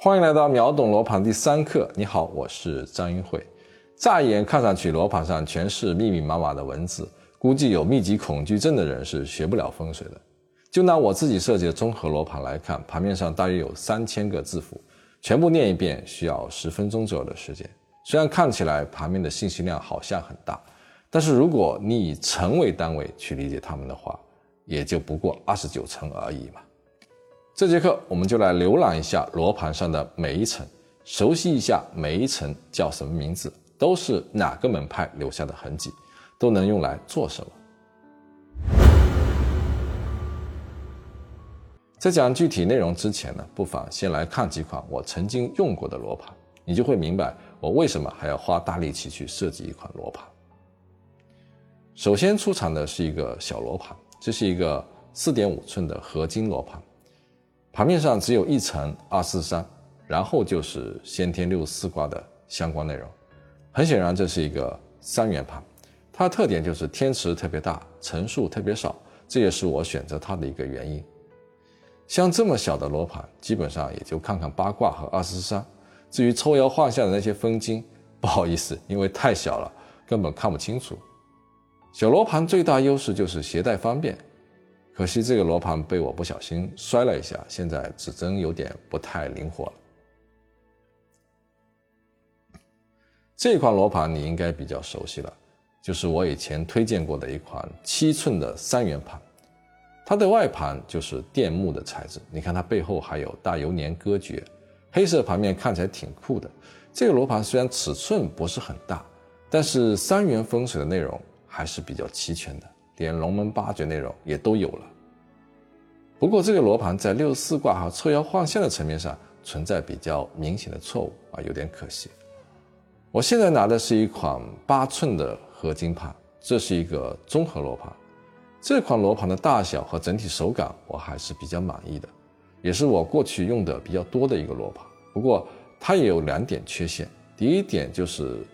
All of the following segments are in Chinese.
欢迎来到秒懂罗盘第三课。你好，我是张英慧。乍一眼看上去，罗盘上全是密密麻麻的文字，估计有密集恐惧症的人是学不了风水的。就拿我自己设计的综合罗盘来看，盘面上大约有三千个字符，全部念一遍需要十分钟左右的时间。虽然看起来盘面的信息量好像很大，但是如果你以层为单位去理解它们的话，也就不过二十九层而已嘛。这节课我们就来浏览一下罗盘上的每一层，熟悉一下每一层叫什么名字，都是哪个门派留下的痕迹，都能用来做什么。在讲具体内容之前呢，不妨先来看几款我曾经用过的罗盘，你就会明白我为什么还要花大力气去设计一款罗盘。首先出场的是一个小罗盘，这是一个四点五寸的合金罗盘。盘面上只有一层二四三，然后就是先天六四卦的相关内容。很显然，这是一个三元盘，它的特点就是天池特别大，层数特别少，这也是我选择它的一个原因。像这么小的罗盘，基本上也就看看八卦和二四三。至于抽摇换象的那些分金，不好意思，因为太小了，根本看不清楚。小罗盘最大优势就是携带方便。可惜这个罗盘被我不小心摔了一下，现在指针有点不太灵活了。这款罗盘你应该比较熟悉了，就是我以前推荐过的一款七寸的三元盘，它的外盘就是电木的材质，你看它背后还有大油年割掘，黑色盘面看起来挺酷的。这个罗盘虽然尺寸不是很大，但是三元风水的内容还是比较齐全的。连龙门八诀内容也都有了。不过这个罗盘在六四卦和抽爻换象的层面上存在比较明显的错误啊，有点可惜。我现在拿的是一款八寸的合金盘，这是一个综合罗盘。这款罗盘的大小和整体手感我还是比较满意的，也是我过去用的比较多的一个罗盘。不过它也有两点缺陷，第一点就是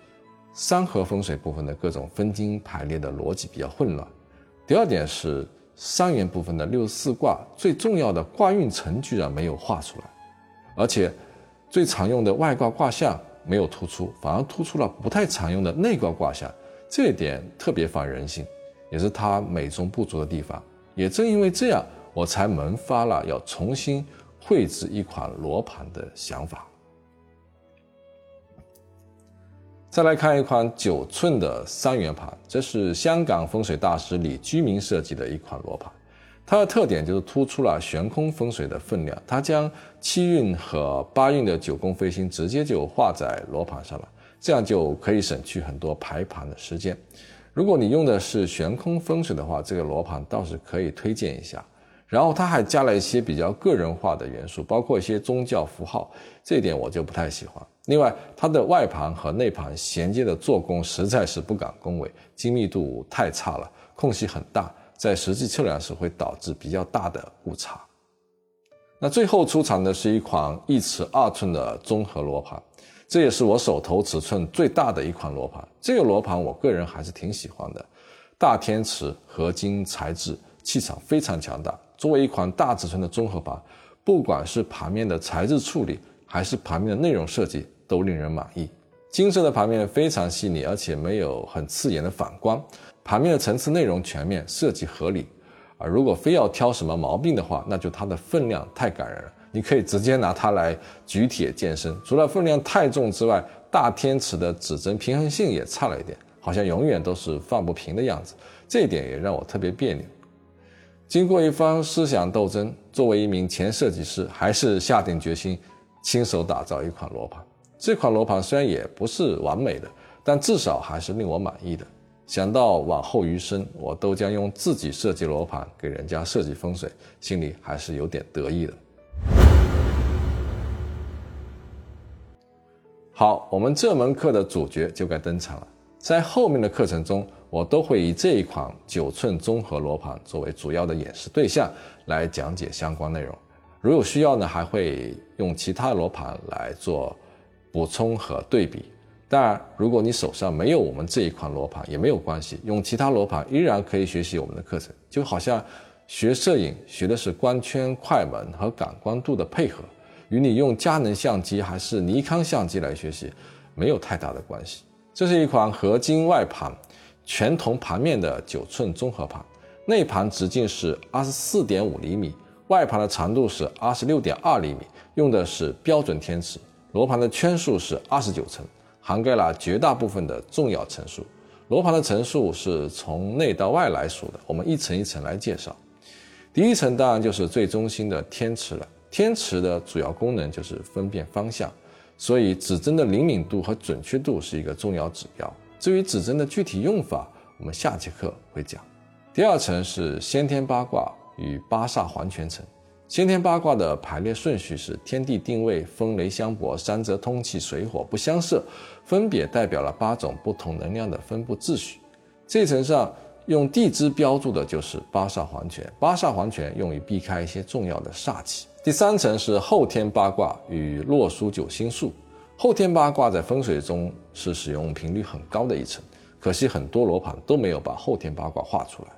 三合风水部分的各种分金排列的逻辑比较混乱。第二点是三元部分的六十四卦最重要的卦运程居然没有画出来，而且最常用的外卦卦象没有突出，反而突出了不太常用的内卦卦象，这一点特别反人性，也是它美中不足的地方。也正因为这样，我才萌发了要重新绘制一款罗盘的想法。再来看一款九寸的三元盘，这是香港风水大师李居明设计的一款罗盘。它的特点就是突出了悬空风水的分量，它将七运和八运的九宫飞星直接就画在罗盘上了，这样就可以省去很多排盘的时间。如果你用的是悬空风水的话，这个罗盘倒是可以推荐一下。然后它还加了一些比较个人化的元素，包括一些宗教符号，这一点我就不太喜欢。另外，它的外盘和内盘衔接的做工实在是不敢恭维，精密度太差了，空隙很大，在实际测量时会导致比较大的误差。那最后出场的是一款一尺二寸的综合罗盘，这也是我手头尺寸最大的一款罗盘。这个罗盘我个人还是挺喜欢的，大天池合金材质，气场非常强大。作为一款大尺寸的综合盘，不管是盘面的材质处理，还是盘面的内容设计，都令人满意。金色的盘面非常细腻，而且没有很刺眼的反光。盘面的层次内容全面，设计合理。啊如果非要挑什么毛病的话，那就它的分量太感人了。你可以直接拿它来举铁健身。除了分量太重之外，大天池的指针平衡性也差了一点，好像永远都是放不平的样子。这一点也让我特别别扭。经过一番思想斗争，作为一名前设计师，还是下定决心亲手打造一款罗盘。这款罗盘虽然也不是完美的，但至少还是令我满意的。想到往后余生，我都将用自己设计罗盘给人家设计风水，心里还是有点得意的。好，我们这门课的主角就该登场了。在后面的课程中，我都会以这一款九寸综合罗盘作为主要的演示对象来讲解相关内容。如有需要呢，还会用其他罗盘来做补充和对比。当然，如果你手上没有我们这一款罗盘也没有关系，用其他罗盘依然可以学习我们的课程。就好像学摄影学的是光圈、快门和感光度的配合，与你用佳能相机还是尼康相机来学习没有太大的关系。这是一款合金外盘、全铜盘面的九寸综合盘，内盘直径是二十四点五厘米，外盘的长度是二十六点二厘米，用的是标准天尺。罗盘的圈数是二十九层，涵盖了绝大部分的重要层数。罗盘的层数是从内到外来数的，我们一层一层来介绍。第一层当然就是最中心的天池了。天池的主要功能就是分辨方向，所以指针的灵敏度和准确度是一个重要指标。至于指针的具体用法，我们下节课会讲。第二层是先天八卦与八煞环全层。先天八卦的排列顺序是天地定位、风雷相搏、山泽通气、水火不相射，分别代表了八种不同能量的分布秩序。这层上。用地支标注的就是八煞环全，八煞环全用于避开一些重要的煞气。第三层是后天八卦与洛书九星术。后天八卦在风水中是使用频率很高的一层，可惜很多罗盘都没有把后天八卦画出来。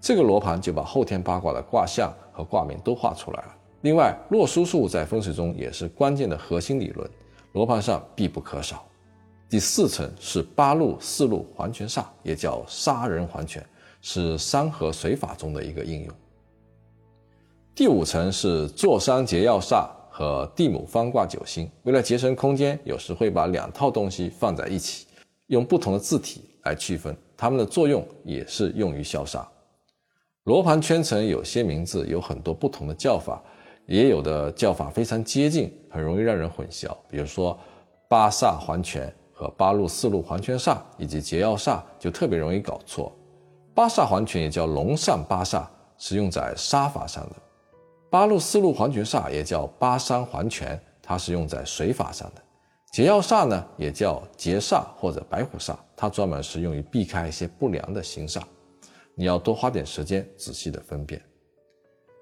这个罗盘就把后天八卦的卦象和卦名都画出来了。另外，洛书术在风水中也是关键的核心理论，罗盘上必不可少。第四层是八路四路环全煞，也叫杀人环全，是山河水法中的一个应用。第五层是坐山结要煞和地母方卦九星。为了节省空间，有时会把两套东西放在一起，用不同的字体来区分，它们的作用也是用于消杀。罗盘圈层有些名字有很多不同的叫法，也有的叫法非常接近，很容易让人混淆。比如说八煞环全。和八路四路环全煞以及劫要煞就特别容易搞错。八煞环全也叫龙上八煞，是用在杀法上的；八路四路环泉煞也叫八山环泉，它是用在水法上的。解药煞呢，也叫劫煞或者白虎煞，它专门是用于避开一些不良的星煞。你要多花点时间仔细的分辨。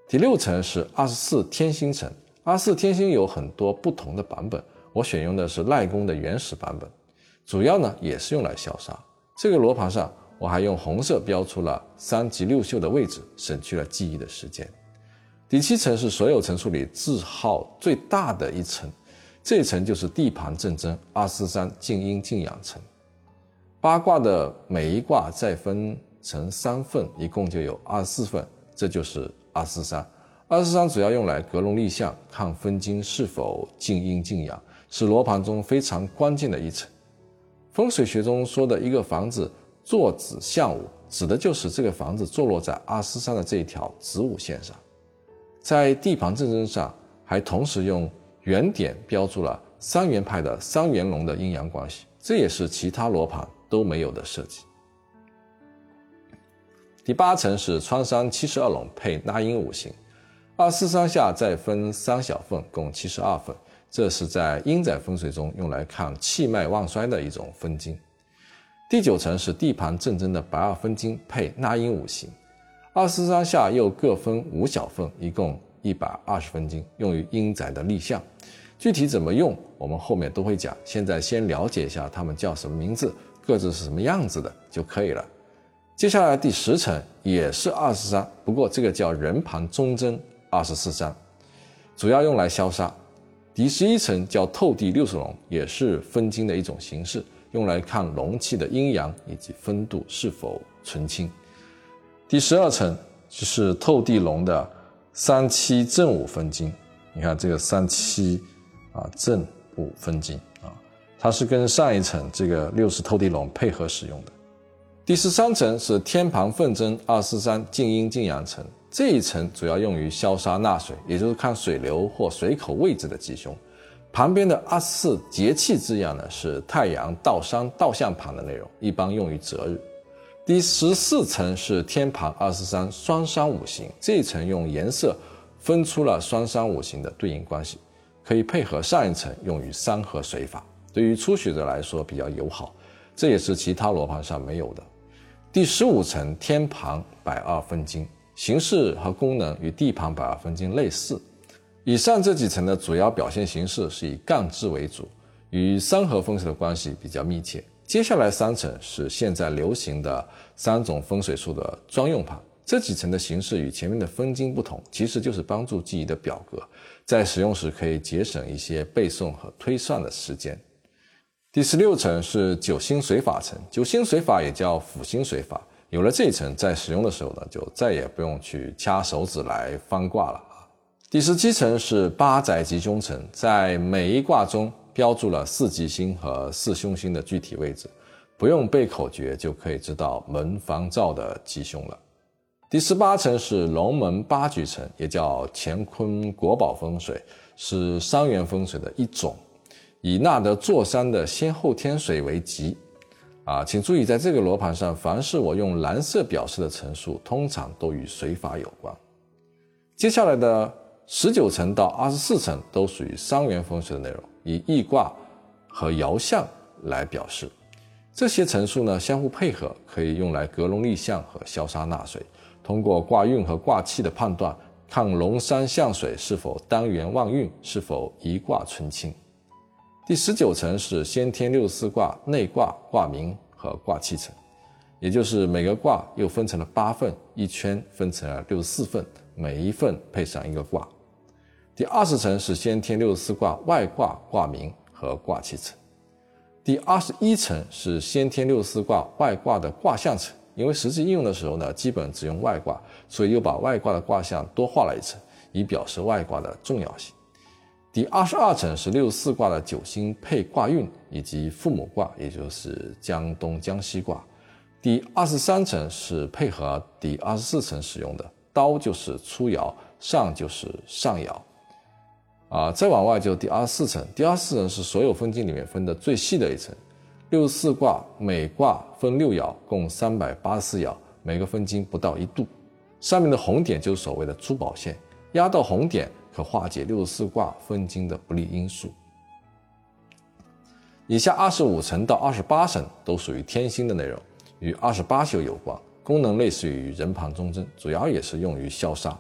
第六层是二十四天星层，二十四天星有很多不同的版本，我选用的是赖公的原始版本。主要呢也是用来消杀。这个罗盘上我还用红色标出了三吉六宿的位置，省去了记忆的时间。第七层是所有层数里字号最大的一层，这一层就是地盘正真二四三静阴静阳层。八卦的每一卦再分成三份，一共就有二十四份，这就是二四三。二四三主要用来格龙立象，看分金是否静阴静阳，是罗盘中非常关键的一层。风水学中说的一个房子坐子向午，指的就是这个房子坐落在二四三的这一条子午线上。在地盘正针上，还同时用圆点标注了三元派的三元龙的阴阳关系，这也是其他罗盘都没有的设计。第八层是穿山七十二龙配纳音五行，二四三下再分三小份，共七十二份。这是在阴宅风水中用来看气脉旺衰的一种分金。第九层是地盘正针的白二分金配纳音五行，二十三下又各分五小份，一共一百二十分金，用于阴宅的立项。具体怎么用，我们后面都会讲。现在先了解一下它们叫什么名字，各自是什么样子的就可以了。接下来第十层也是二十三，不过这个叫人盘中针二十四三，主要用来消杀。第十一层叫透地六十龙，也是分金的一种形式，用来看龙气的阴阳以及风度是否纯清。第十二层就是透地龙的三七正五分金，你看这个三七啊正五分金啊，它是跟上一层这个六十透地龙配合使用的。第十三层是天盘分针二四三静阴静阳层。这一层主要用于消杀纳水，也就是看水流或水口位置的吉凶。旁边的二十四节气字样呢，是太阳倒山倒向盘的内容，一般用于择日。第十四层是天盘二十三双山五行，这一层用颜色分出了双山五行的对应关系，可以配合上一层用于山河水法，对于初学者来说比较友好。这也是其他罗盘上没有的。第十五层天盘百二分金。形式和功能与地盘百二分金类似，以上这几层的主要表现形式是以干支为主，与三合风水的关系比较密切。接下来三层是现在流行的三种风水术的专用盘，这几层的形式与前面的分金不同，其实就是帮助记忆的表格，在使用时可以节省一些背诵和推算的时间。第十六层是九星水法层，九星水法也叫辅星水法。有了这一层，在使用的时候呢，就再也不用去掐手指来翻卦了啊。第十七层是八宅吉凶层，在每一卦中标注了四吉星和四凶星的具体位置，不用背口诀就可以知道门房灶的吉凶了。第十八层是龙门八局层，也叫乾坤国宝风水，是三元风水的一种，以纳得坐山的先后天水为吉。啊，请注意，在这个罗盘上，凡是我用蓝色表示的层数，通常都与水法有关。接下来的十九层到二十四层都属于三元风水的内容，以易卦和爻象来表示。这些层数呢，相互配合，可以用来格龙立象和消杀纳水。通过卦运和卦气的判断，看龙山象水是否单元旺运，是否一卦纯清。第十九层是先天六十四卦内卦卦名和卦气层，也就是每个卦又分成了八份，一圈分成了六十四份，每一份配上一个卦。第二十层是先天六十四卦外卦卦名和卦气层。第二十一层是先天六十四卦外卦的卦象层。因为实际应用的时候呢，基本只用外卦，所以又把外卦的卦象多画了一层，以表示外卦的重要性。第二十二层是六十四卦的九星配卦运以及父母卦，也就是江东江西卦。第二十三层是配合第二十四层使用的，刀就是初爻，上就是上爻。啊，再往外就第二十四层，第二十四层是所有分金里面分的最细的一层。六十四卦，每卦分六爻，共三百八十四爻，每个分金不到一度。上面的红点就是所谓的珠宝线，压到红点可化解六十四卦分金的不利因素。以下二十五层到二十八层都属于天星的内容，与二十八宿有关，功能类似于人盘中针，主要也是用于消杀。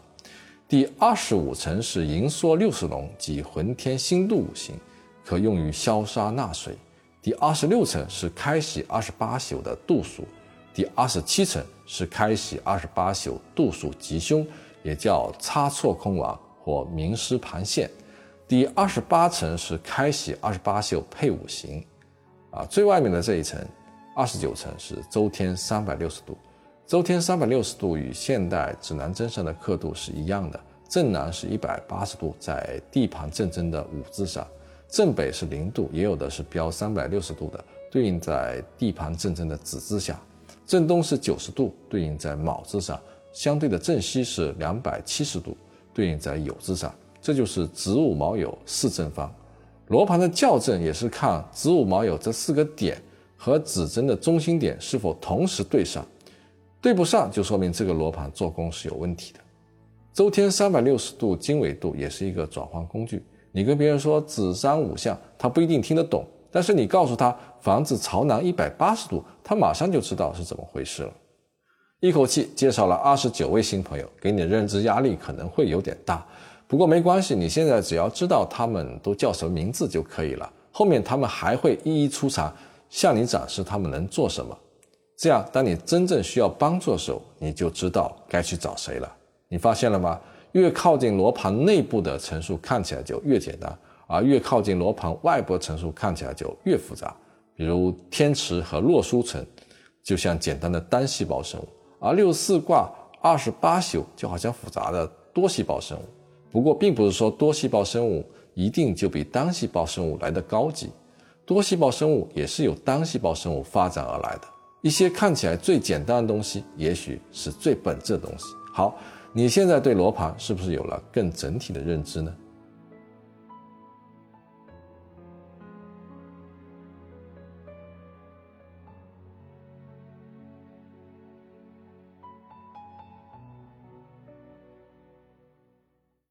第二十五层是银梭六十龙及浑天星度五行，可用于消杀纳水。第二十六层是开禧二十八宿的度数，第二十七层是开禧二十八宿度数吉凶，也叫差错空亡或名师盘线。第二十八层是开禧二十八宿配五行，啊，最外面的这一层，二十九层是周天三百六十度。周天三百六十度与现代指南针上的刻度是一样的，正南是一百八十度，在地盘正针的五字上。正北是零度，也有的是标三百六十度的，对应在地盘正针的子字下；正东是九十度，对应在卯字上；相对的正西是两百七十度，对应在酉字上。这就是子午卯酉四正方。罗盘的校正也是看子午卯酉这四个点和指针的中心点是否同时对上，对不上就说明这个罗盘做工是有问题的。周天三百六十度经纬度也是一个转换工具。你跟别人说子山五象，他不一定听得懂，但是你告诉他房子朝南一百八十度，他马上就知道是怎么回事了。一口气介绍了二十九位新朋友，给你的认知压力可能会有点大，不过没关系，你现在只要知道他们都叫什么名字就可以了。后面他们还会一一出场，向你展示他们能做什么。这样，当你真正需要帮助的时候，你就知道该去找谁了。你发现了吗？越靠近罗盘内部的层数看起来就越简单，而越靠近罗盘外部层数看起来就越复杂。比如天池和洛书层，就像简单的单细胞生物；而六四卦、二十八宿就好像复杂的多细胞生物。不过，并不是说多细胞生物一定就比单细胞生物来得高级，多细胞生物也是由单细胞生物发展而来的。一些看起来最简单的东西，也许是最本质的东西。好。你现在对罗盘是不是有了更整体的认知呢？